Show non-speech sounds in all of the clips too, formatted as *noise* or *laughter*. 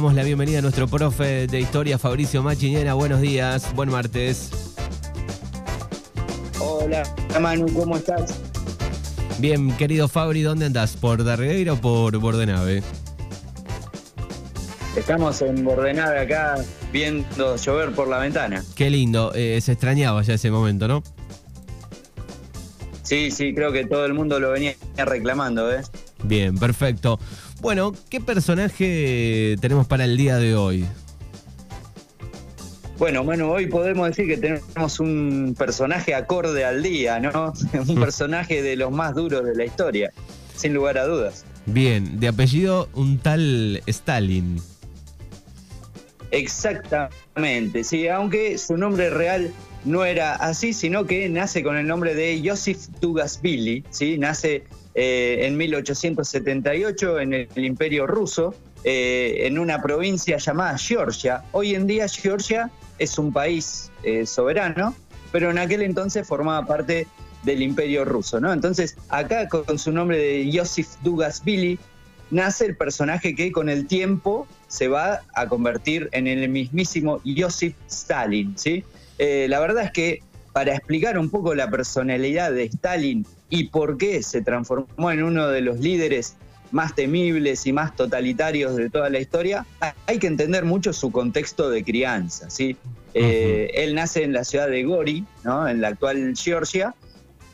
damos la bienvenida a nuestro profe de historia, Fabricio Machiñena. Buenos días, buen martes. Hola, Manu, ¿cómo estás? Bien, querido Fabri, ¿dónde andás? ¿Por Darregueira o por Bordenave? Estamos en Bordenave acá viendo llover por la ventana. Qué lindo, eh, se extrañaba ya ese momento, ¿no? Sí, sí, creo que todo el mundo lo venía reclamando, ¿eh? Bien, perfecto. Bueno, ¿qué personaje tenemos para el día de hoy? Bueno, bueno, hoy podemos decir que tenemos un personaje acorde al día, ¿no? *laughs* un *laughs* personaje de los más duros de la historia, sin lugar a dudas. Bien, de apellido un tal Stalin. Exactamente, sí, aunque su nombre real no era así, sino que nace con el nombre de Joseph Tugasvili, ¿sí? nace eh, en 1878 en el, Imperio Ruso, eh, en una provincia llamada Georgia. Hoy en día Georgia es un país eh, soberano, pero en aquel entonces formaba parte del Imperio Ruso. Entonces, acá con su nombre de Joseph Dugasvili, nace el personaje que con el tiempo se va a convertir en el mismísimo Joseph Stalin, la verdad es que para explicar un poco la personalidad de Stalin y por qué se transformó en uno de los líderes más temibles y más totalitarios de toda la historia, hay que entender mucho su contexto de crianza. ¿sí? Eh, él nace en la ciudad de Gori, ¿no? en la actual Georgia,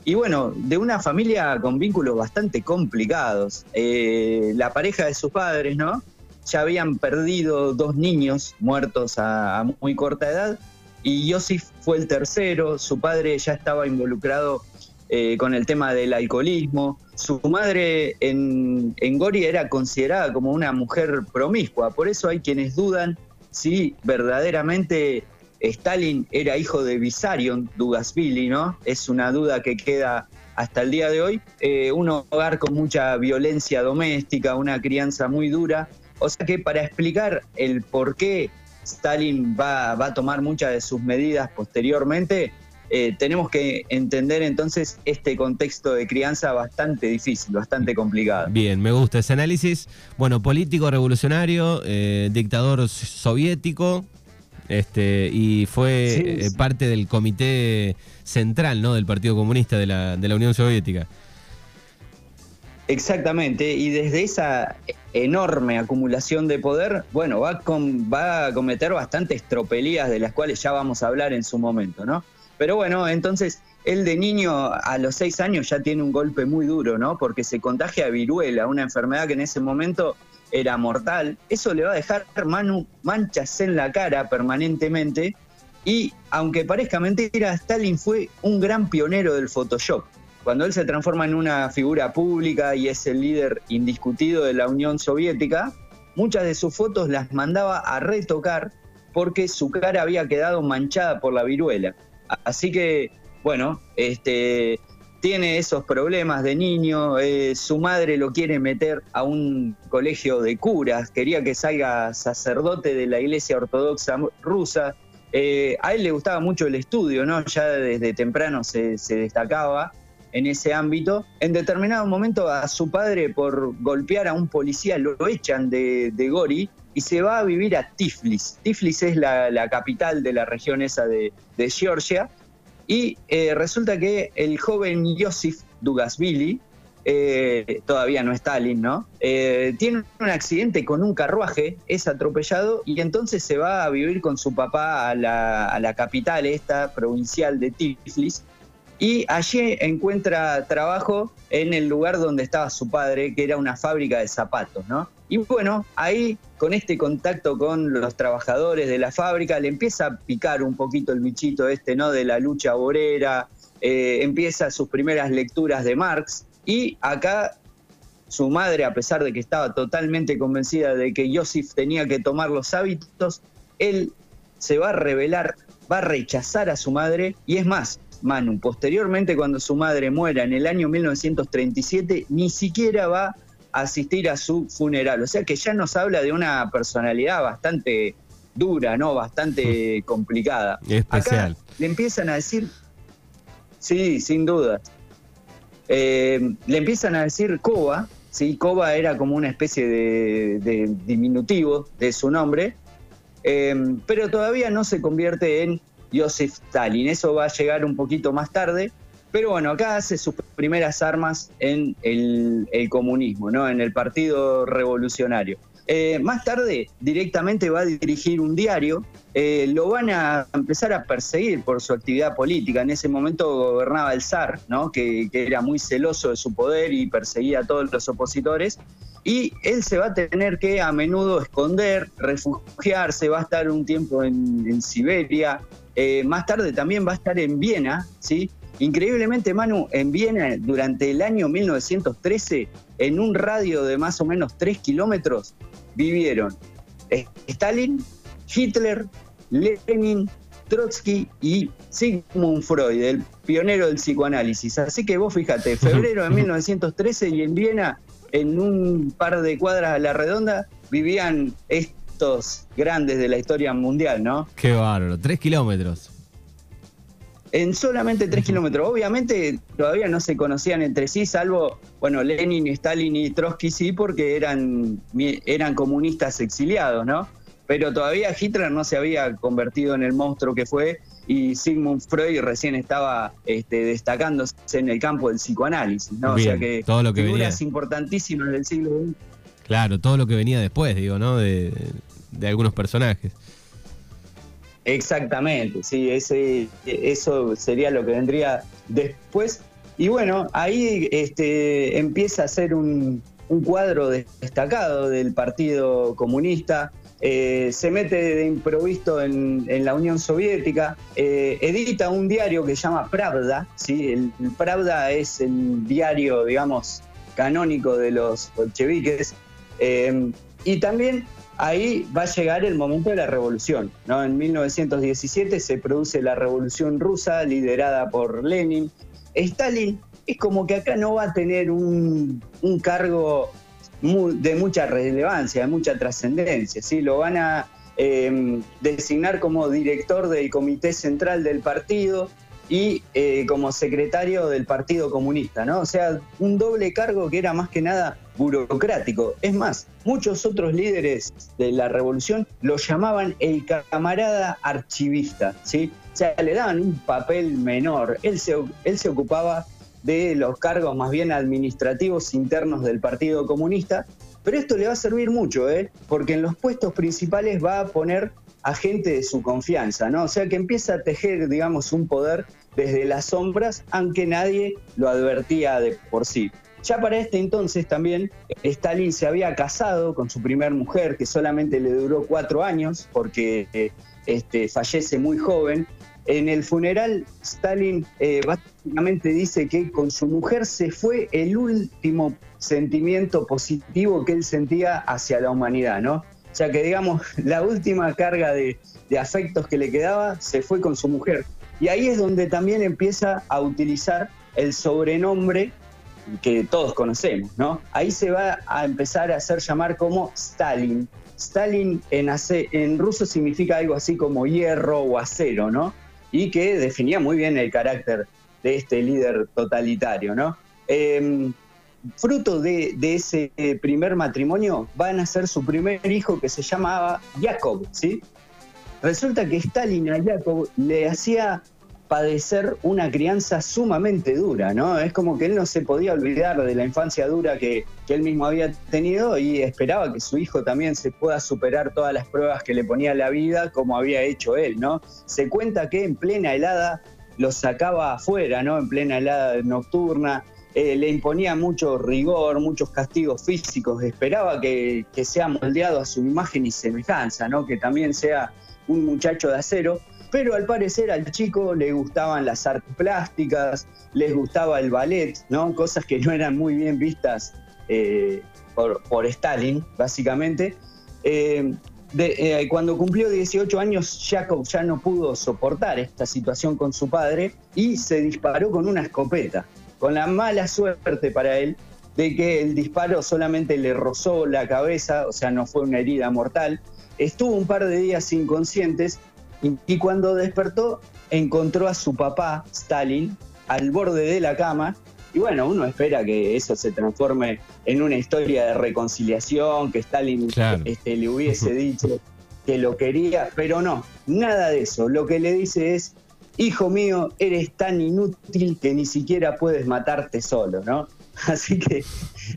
y bueno, de una familia con vínculos bastante complicados. Eh, la pareja de sus padres, ¿no? Ya habían perdido dos niños muertos a muy corta edad y Yosif fue el tercero, su padre ya estaba involucrado eh, con el tema del alcoholismo, su madre en, en Gori era considerada como una mujer promiscua, por eso hay quienes dudan si verdaderamente Stalin era hijo de Visarion Dugasvili, ¿no? Es una duda que queda hasta el día de hoy. Eh, un hogar con mucha violencia doméstica, una crianza muy dura. O sea que para explicar el por qué Stalin va, a tomar muchas de sus medidas posteriormente, eh, tenemos que entender entonces este contexto de crianza bastante difícil, bastante complicado. Bien, me gusta ese análisis. Bueno, político revolucionario, eh, dictador soviético, este, y fue eh, parte del comité central ¿no? del Partido Comunista de la, de la Unión Soviética. Exactamente, y desde esa enorme acumulación de poder, bueno, va, va a cometer bastantes tropelías de las cuales ya vamos a hablar en su momento, ¿no? Pero bueno, entonces él de niño a los seis años ya tiene un golpe muy duro, ¿no? Porque se contagia viruela, una enfermedad que en ese momento era mortal. Eso le va a dejar manchas en la cara permanentemente. Y aunque parezca mentira, Stalin fue un gran pionero del Photoshop. Cuando él se transforma en una figura pública y es el líder indiscutido de la Unión Soviética, muchas de sus fotos las mandaba a retocar porque su cara había quedado manchada por la viruela. Así que, bueno, este, tiene esos problemas de niño, eh, su madre lo quiere meter a un colegio de curas, quería que salga sacerdote de la iglesia ortodoxa rusa. Eh, a él le gustaba mucho el estudio, ¿no? Ya desde temprano se, se destacaba en ese ámbito. En determinado momento a su padre por golpear a un policía lo echan de, Gori y se va a vivir a Tiflis. Tiflis es la, capital de la región esa de, Georgia. Y eh, resulta que el joven Yosif Dugasvili, eh, todavía no Stalin, ¿no? Eh, tiene un accidente con un carruaje, es atropellado y entonces se va a vivir con su papá a la, a la capital esta provincial de Tiflis y allí encuentra trabajo en el lugar donde estaba su padre, que era una fábrica de zapatos, ¿no? Y bueno, ahí con este contacto con los trabajadores de la fábrica le empieza a picar un poquito el bichito este, ¿no? De la lucha obrera, eh, empieza sus primeras lecturas de Marx y acá su madre, a pesar de que estaba totalmente convencida de que Joseph tenía que tomar los hábitos, él se va a rebelar, va a rechazar a su madre y es más, Manu. Posteriormente, cuando su madre muera en el año 1937, ni siquiera va a asistir a su funeral. O sea que ya nos habla de una personalidad bastante dura, ¿no? Bastante complicada. Especial. le empiezan a decir, sí, sin duda. Eh, le empiezan a decir Coba, ¿sí? Kova era como una especie de, diminutivo de su nombre, em, pero todavía no se convierte en Joseph Stalin. Eso va a llegar un poquito más tarde. Pero bueno, acá hace sus primeras armas en el, comunismo, ¿no? en el Partido Revolucionario. Eh, más tarde directamente va a dirigir un diario, eh, lo van a empezar a perseguir por su actividad política. En ese momento gobernaba el zar, ¿no? que, era muy celoso de su poder y perseguía a todos los opositores. Y él se va a tener que a menudo esconder, refugiarse, va a estar un tiempo en, Siberia. Eh, más tarde también va a estar en Viena, ¿sí? Increíblemente, Manu, en Viena durante el año 1913, en un radio de más o menos 3 kilómetros, vivieron Stalin, Hitler, Lenin, Trotsky y Sigmund Freud, el pionero del psicoanálisis. Así que vos fíjate, febrero de *laughs* 1913 y en Viena, en un par de cuadras a la redonda, vivían estos grandes de la historia mundial, ¿no? Qué bárbaro, tres kilómetros en solamente tres kilómetros. Obviamente todavía no se conocían entre sí, salvo, bueno, Lenin, Stalin y Trotsky sí, porque eran, eran comunistas exiliados, ¿no? Pero todavía Hitler no se había convertido en el monstruo que fue y Sigmund Freud recién estaba este, destacándose en el campo del psicoanálisis, ¿no? o sea que, todo lo que figuras importantísimas del siglo XX. Claro, todo lo que venía después, digo, ¿no? de algunos personajes. Exactamente, sí, ese, eso sería lo que vendría después. Y bueno, ahí este, empieza a ser un, cuadro destacado del Partido Comunista. Eh, se mete de improviso en, la Unión Soviética, eh, edita un diario que se llama Pravda, ¿sí? el, Pravda es el diario, digamos, canónico de los bolcheviques, eh, y también ahí va a llegar el momento de la revolución. ¿no? En 1917 se produce la revolución rusa liderada por Lenin. Stalin es como que acá no va a tener un, cargo de mucha relevancia, de mucha trascendencia. ¿sí? Lo van a em, designar como director del comité central del partido y eh, como secretario del Partido Comunista, ¿no? O sea, un doble cargo que era más que nada burocrático. Es más, muchos otros líderes de la revolución lo llamaban el camarada archivista, ¿sí? O sea, le daban un papel menor. Él se, él se ocupaba de los cargos más bien administrativos internos del Partido Comunista, pero esto le va a servir mucho, ¿eh? porque en los puestos principales va a poner a gente de su confianza, ¿no? O sea que empieza a tejer, digamos, un poder desde las sombras, aunque nadie lo advertía de por sí. Ya para este entonces también Stalin se había casado con su primer mujer, que solamente le duró cuatro años, porque este, fallece muy joven. En el funeral, Stalin eh, básicamente dice que con su mujer se fue el último sentimiento positivo que él sentía hacia la humanidad, ¿no? O sea que, digamos, *laughs* la última carga de, afectos que le quedaba se fue con su mujer. Y ahí es donde también empieza a utilizar el sobrenombre que todos conocemos, ¿no? Ahí se va a empezar a hacer llamar como Stalin. Stalin en, en ruso significa algo así como hierro o acero, ¿no? Y que definía muy bien el carácter de este líder totalitario, ¿no? Em, fruto de, ese primer matrimonio, va a nacer su primer hijo que se llamaba Jacob, ¿sí? Resulta que Stalin a Jacob le hacía padecer una crianza sumamente dura, ¿no? Es como que él no se podía olvidar de la infancia dura que, que, él mismo había tenido y esperaba que su hijo también se pueda superar todas las pruebas que le ponía la vida como había hecho él, ¿no? Se cuenta que en plena helada lo sacaba afuera, ¿no? En plena helada nocturna, eh, le imponía mucho rigor, muchos castigos físicos, esperaba que, sea moldeado a su imagen y semejanza, ¿no? que también sea un muchacho de acero, pero al parecer al chico le gustaban las artes plásticas, les gustaba el ballet, ¿no? cosas que no eran muy bien vistas eh, por, Stalin, básicamente. Eh, cuando cumplió 18 años, Jacob ya no pudo soportar esta situación con su padre y se disparó con una escopeta con la mala suerte para él de que el disparo solamente le rozó la cabeza, o sea, no fue una herida mortal. Estuvo un par de días inconscientes y, cuando despertó encontró a su papá, Stalin, al borde de la cama Y bueno, uno espera que eso se transforme en una historia de reconciliación, que Stalin este, le hubiese *laughs* dicho que lo quería, pero no, nada de eso. Lo que le dice es, hijo mío, eres tan inútil que ni siquiera puedes matarte solo, ¿no? *laughs* Así que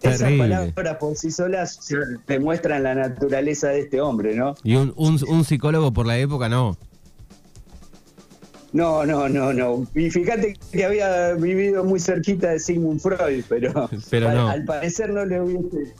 esas palabras por sí solas demuestran la naturaleza de este hombre, ¿no? Y un, un psicólogo por la época no. No, no, no, no. Y fíjate que había vivido muy cerquita de Sigmund Freud, pero, al, parecer no le hubiese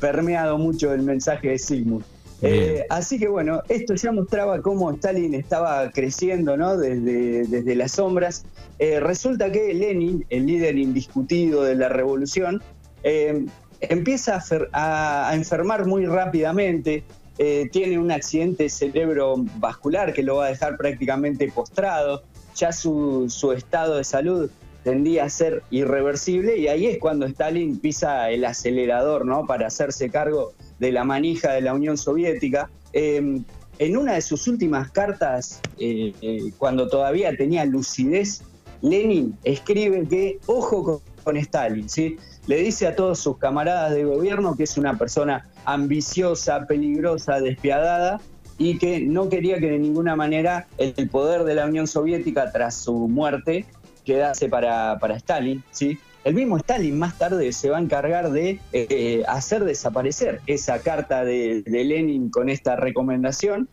permeado mucho el mensaje de Sigmund. Eh, así que bueno, esto ya mostraba cómo Stalin estaba creciendo ¿no? desde, desde las sombras. Eh, resulta que Lenin, el líder indiscutido de la revolución, eh, empieza a, a, enfermar muy rápidamente, eh, tiene un accidente cerebrovascular que lo va a dejar prácticamente postrado, ya su, estado de salud tendía a ser irreversible y ahí es cuando Stalin pisa el acelerador ¿no? para hacerse cargo de la manija de la Unión Soviética. Em, en una de sus últimas cartas, eh, eh, cuando todavía tenía lucidez, Lenin escribe que ojo con Stalin, ¿sí? le dice a todos sus camaradas de gobierno que es una persona ambiciosa, peligrosa, despiadada y que no quería que de ninguna manera el poder de la Unión Soviética tras su muerte quedase para, para Stalin. ¿sí? El mismo Stalin más tarde se va a encargar de eh, hacer desaparecer esa carta de Lenin con esta recomendación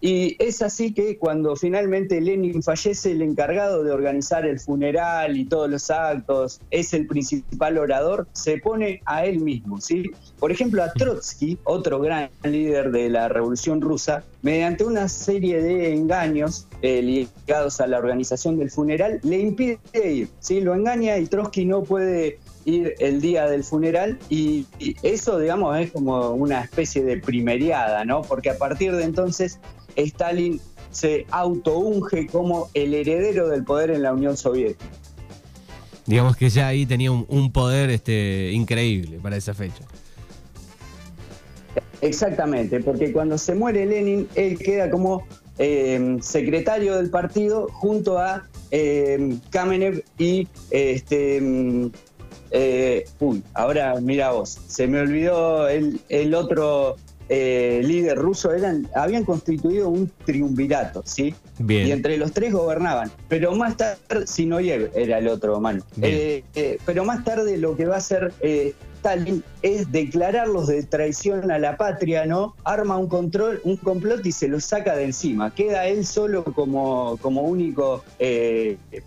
y es así que cuando finalmente Lenin fallece, el encargado de organizar el funeral y todos los actos, es el principal orador, se pone a él mismo. ¿sí? Por ejemplo, a Trotsky, otro gran líder de la Revolución Rusa, mediante una serie de engaños eh, ligados a la organización del funeral, le impide ir. ¿sí? Lo engaña y Trotsky no puede ir el día del funeral y, eso, digamos, es como una especie de primeriada, ¿no? Porque a partir de entonces Stalin se autounge como el heredero del poder en la Unión Soviética. Digamos que ya ahí tenía un, poder este, increíble para esa fecha. Exactamente, porque cuando se muere Lenin, él queda como eh, secretario del partido junto a eh, Kamenev y este, eh, uy, ahora mira vos, se me olvidó el, el otro eh, líder ruso eran, habían constituido un triunvirato, ¿sí? Y entre los tres gobernaban. Pero más tarde, Sinoyev era el otro mano. Eh, eh, pero más tarde lo que va a hacer Stalin es declararlos de traición a la patria, ¿no? Arma un control, un complot y se los saca de encima. Queda él solo como, como único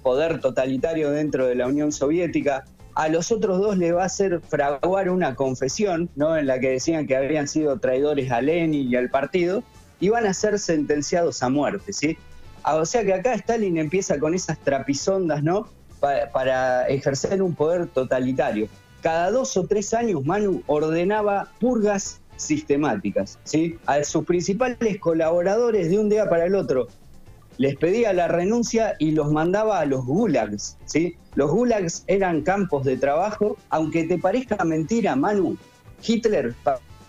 poder totalitario dentro de la Unión Soviética a los otros dos le va a hacer fraguar una confesión, ¿no? En la que decían que habían sido traidores a Lenin y al partido, y van a ser sentenciados a muerte, ¿sí? Ah, o sea que acá Stalin empieza con esas trapisondas, ¿no? para ejercer un poder totalitario. Cada dos o tres años Manu ordenaba purgas sistemáticas, ¿sí? A sus principales colaboradores de un día para el otro les pedía la renuncia y los mandaba a los gulags, ¿sí? Los gulags eran campos de trabajo, aunque te parezca mentira, Manu, Hitler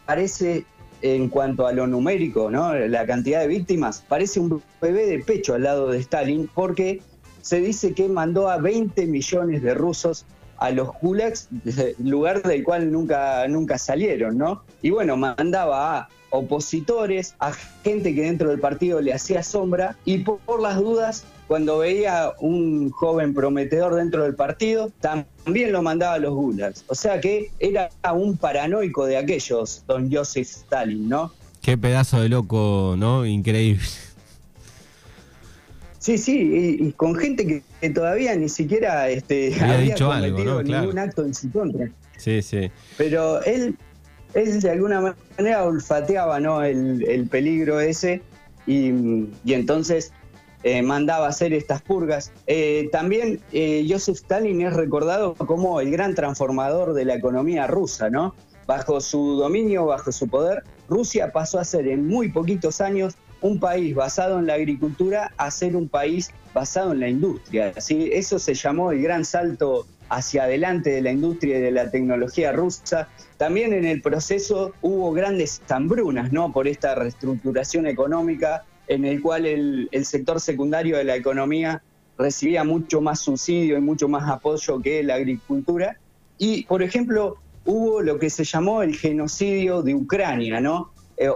parece en cuanto a lo numérico, ¿no? La cantidad de víctimas, parece un bebé de pecho al lado de Stalin porque se dice que mandó a 20 millones de rusos a los gulags, *laughs* lugar del cual nunca, nunca salieron, ¿no? Y bueno, mandaba a opositores, a gente que dentro del partido le hacía sombra y por, las dudas, cuando veía un joven prometedor dentro del partido, también lo mandaba a los gulags. O sea que era un paranoico de aquellos, don Joseph Stalin, ¿no? Qué pedazo de loco, ¿no? Increíble. Sí, sí, y, con gente que, todavía ni siquiera este, había, cometido ningún acto en su contra. Sí, sí. Pero él él de alguna manera olfateaba ¿no? el, peligro ese y, entonces eh, mandaba hacer estas purgas. Eh, también eh, Joseph Stalin es recordado como el gran transformador de la economía rusa, ¿no? Bajo su dominio, bajo su poder, Rusia pasó a ser en muy poquitos años un país basado en la agricultura a ser un país basado en la industria. ¿sí? Eso se llamó el gran salto hacia adelante de la industria y de la tecnología rusa. También en el proceso hubo grandes hambrunas, ¿no? Por esta reestructuración económica en el cual el, sector secundario de la economía recibía mucho más subsidio y mucho más apoyo que la agricultura. Y, por ejemplo, hubo lo que se llamó el genocidio de Ucrania, ¿no? Eh,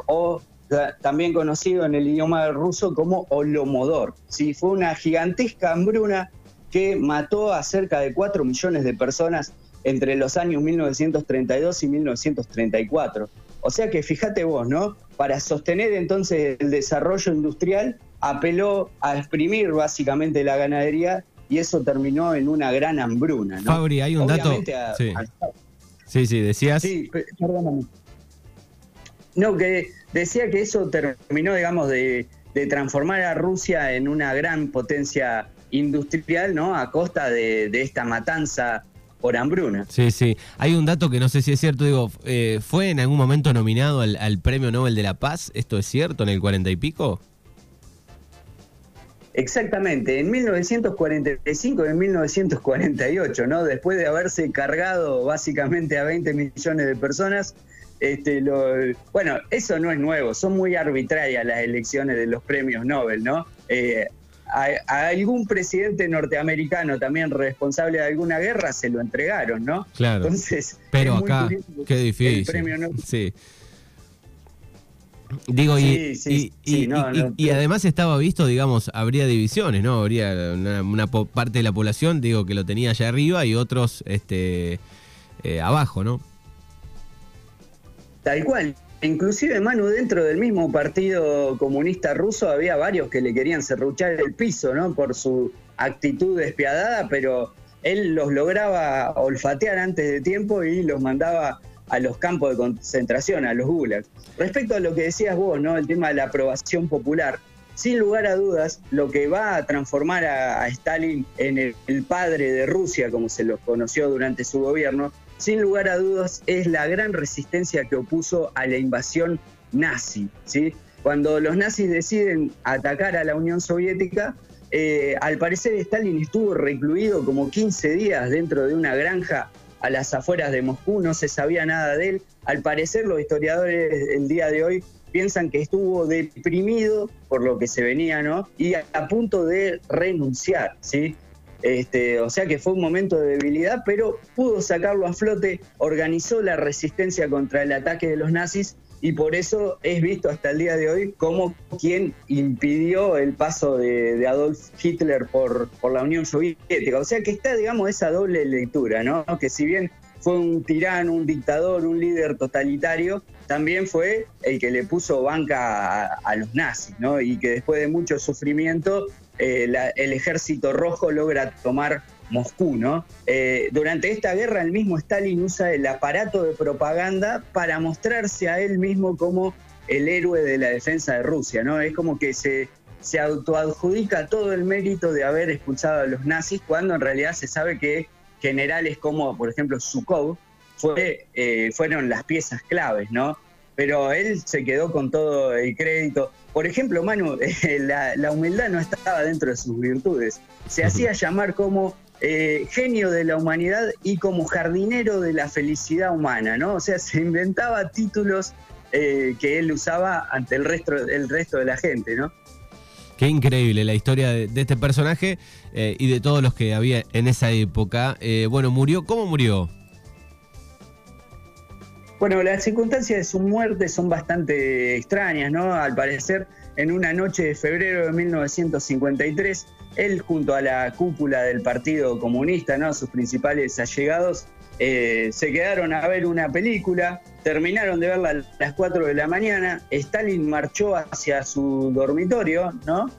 también conocido en el idioma ruso como Olomodor. ¿sí? Fue una gigantesca hambruna que mató a cerca de 4 millones de personas entre los años 1932 y 1934. O sea que fíjate vos, ¿no? Para sostener entonces el desarrollo industrial, apeló a exprimir básicamente la ganadería y eso terminó en una gran hambruna. ¿no? Fabri, hay un dato. sí. sí. decías. Sí, perdóname. No, que decía que eso terminó, digamos, de, transformar a Rusia en una gran potencia industrial, ¿no? A costa de, esta matanza por hambruna. Sí, sí. Hay un dato que no sé si es cierto, digo, eh, ¿fue en algún momento nominado al, al, Premio Nobel de la Paz? ¿Esto es cierto en el cuarenta y pico? Exactamente, en 1945 y en 1948, ¿no? Después de haberse cargado básicamente a 20 millones de personas, este, lo, bueno, eso no es nuevo, son muy arbitrarias las elecciones de los premios Nobel, ¿no? Eh, a, algún presidente norteamericano también responsable de alguna guerra se lo entregaron, ¿no? Claro. Entonces, pero acá, qué difícil. El premio Nobel. Sí. Digo, y, y, además estaba visto, digamos, habría divisiones, ¿no? Habría una, parte de la población, digo, que lo tenía allá arriba y otros este, eh, abajo, ¿no? Tal cual. Inclusive, Manu, dentro del mismo Partido Comunista Ruso había varios que le querían serruchar el piso, ¿no? Por su actitud despiadada, pero él los lograba olfatear antes de tiempo y los mandaba a los campos de concentración, a los gulags. Respecto a lo que decías vos, ¿no? El tema de la aprobación popular, sin lugar a dudas, lo que va a transformar a, Stalin en el, padre de Rusia, como se lo conoció durante su gobierno, sin lugar a dudas es la gran resistencia que opuso a la invasión nazi. ¿sí? Cuando los nazis deciden atacar a la Unión Soviética, eh, al parecer Stalin estuvo recluido como 15 días dentro de una granja a las afueras de Moscú, no se sabía nada de él. Al parecer los historiadores el día de hoy piensan que estuvo deprimido por lo que se venía, ¿no? Y a, punto de renunciar, ¿sí? Este, o sea que fue un momento de debilidad, pero pudo sacarlo a flote, organizó la resistencia contra el ataque de los nazis y por eso es visto hasta el día de hoy como quien impidió el paso de, Adolf Hitler por, la Unión Soviética. O sea que está, digamos, esa doble lectura, ¿no? Que si bien fue un tirano, un dictador, un líder totalitario, también fue el que le puso banca a, los nazis, ¿no? Y que después de mucho sufrimiento, eh, el ejército rojo logra tomar Moscú, ¿no? Eh, durante esta guerra el mismo Stalin usa el aparato de propaganda para mostrarse a él mismo como el héroe de la defensa de Rusia, ¿no? Es como que se, se autoadjudica todo el mérito de haber expulsado a los nazis cuando en realidad se sabe que generales como, por ejemplo, Zhukov eh, fueron las piezas claves, ¿no? Pero él se quedó con todo el crédito. Por ejemplo, Manu, *laughs* la, la humildad no estaba dentro de sus virtudes. Se hacía llamar como eh, genio de la humanidad y como jardinero de la felicidad humana, ¿no? O sea, *laughs* se inventaba títulos eh, que él usaba ante el resto, el resto de la gente, ¿no? Qué increíble la historia de, este personaje eh, y de todos los que había en esa época. bueno, murió, ¿cómo murió? Bueno, las circunstancias de su muerte son bastante extrañas, ¿no? Al parecer, en una noche de febrero de 1953, él junto a la cúpula del Partido Comunista, ¿no? sus principales allegados, eh, se quedaron a ver una película, terminaron de verla a las 4 de la mañana, Stalin marchó hacia su dormitorio, ¿no?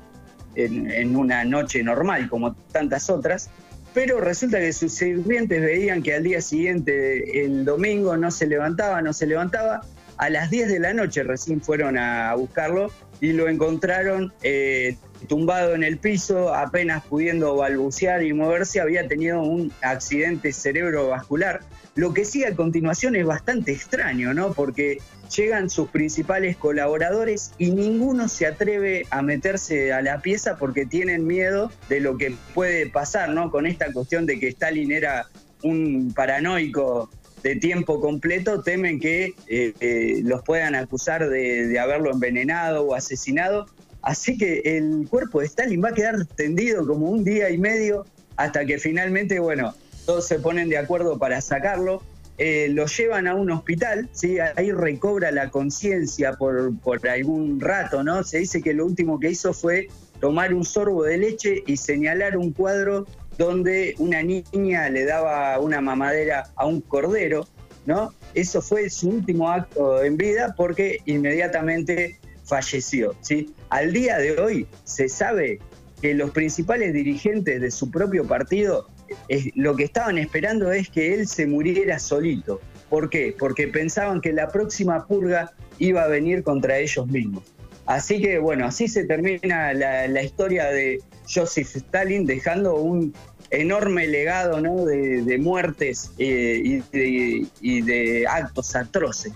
En, una noche normal como tantas otras, pero resulta que sus sirvientes veían que al día siguiente, el domingo, no se levantaba, no se levantaba, a las 10 de la noche recién fueron a buscarlo y lo encontraron eh, tumbado en el piso, apenas pudiendo balbucear y moverse, había tenido un accidente cerebrovascular. Lo que sigue a continuación es bastante extraño, ¿no? Porque llegan sus principales colaboradores y ninguno se atreve a meterse a la pieza porque tienen miedo de lo que puede pasar, ¿no? Con esta cuestión de que Stalin era un paranoico de tiempo completo, temen que eh, eh, los puedan acusar de haberlo envenenado o asesinado Así que el cuerpo de Stalin va a quedar tendido como un día y medio hasta que finalmente, bueno, todos se ponen de acuerdo para sacarlo. Eh, lo llevan a un hospital, ¿sí? ahí recobra la conciencia por, por algún rato, ¿no? Se dice que lo último que hizo fue tomar un sorbo de leche y señalar un cuadro donde una niña le daba una mamadera a un cordero, ¿no? Eso fue su último acto en vida porque inmediatamente falleció, ¿sí? Al día de hoy se sabe que los principales dirigentes de su propio partido lo que estaban esperando es que él se muriera solito. ¿Por qué? Porque pensaban que la próxima purga iba a venir contra ellos mismos. Así que bueno, así se termina la, historia de Joseph Stalin dejando un enorme legado de, muertes eh, y, de, actos atroces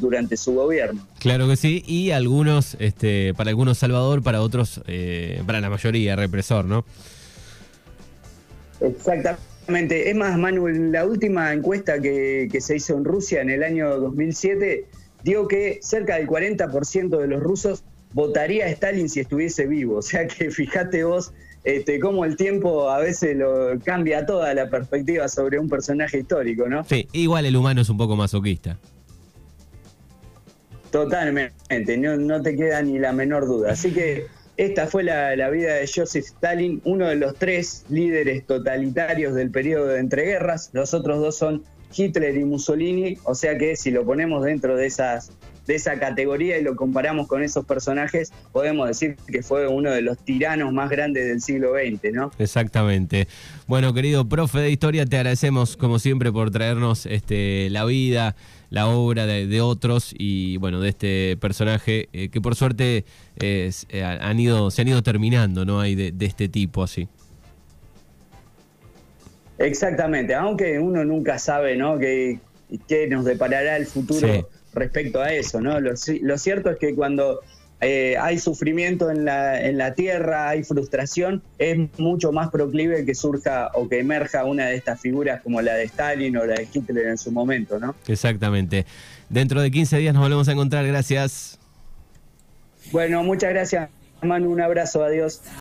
durante su gobierno. Claro que sí, y algunos, este, para algunos Salvador, para otros, eh, para la mayoría represor, ¿no? Exactamente. Es más, Manuel, la última encuesta que, que se hizo en Rusia en el año 2007 dio que cerca del 40% de los rusos votaría a Stalin si estuviese vivo. O sea que fíjate vos este, cómo el tiempo a veces lo cambia toda la perspectiva sobre un personaje histórico, ¿no? Sí, igual el humano es un poco masoquista. Totalmente, no, no te queda ni la menor duda. Así que esta fue la, vida de Joseph Stalin, uno de los tres líderes totalitarios del periodo de entreguerras. Los otros dos son Hitler y Mussolini, o sea que si lo ponemos dentro de esas de esa categoría y lo comparamos con esos personajes, podemos decir que fue uno de los tiranos más grandes del siglo XX, ¿no? Exactamente. Bueno, querido profe de historia, te agradecemos como siempre por traernos este, la vida, la obra de, otros y bueno, de este personaje eh, que por suerte eh, han ido, se han ido terminando, ¿no? Hay de, este tipo así. Exactamente, aunque uno nunca sabe, ¿no? Que, qué nos deparará el futuro respecto a eso, ¿no? Lo, cierto es que cuando eh, hay sufrimiento en la, en la tierra, hay frustración, es mucho más proclive que surja o que emerja una de estas figuras como la de Stalin o la de Hitler en su momento, ¿no? Exactamente. Dentro de 15 días nos volvemos a encontrar, gracias. Bueno, muchas gracias, Manu, un abrazo, adiós.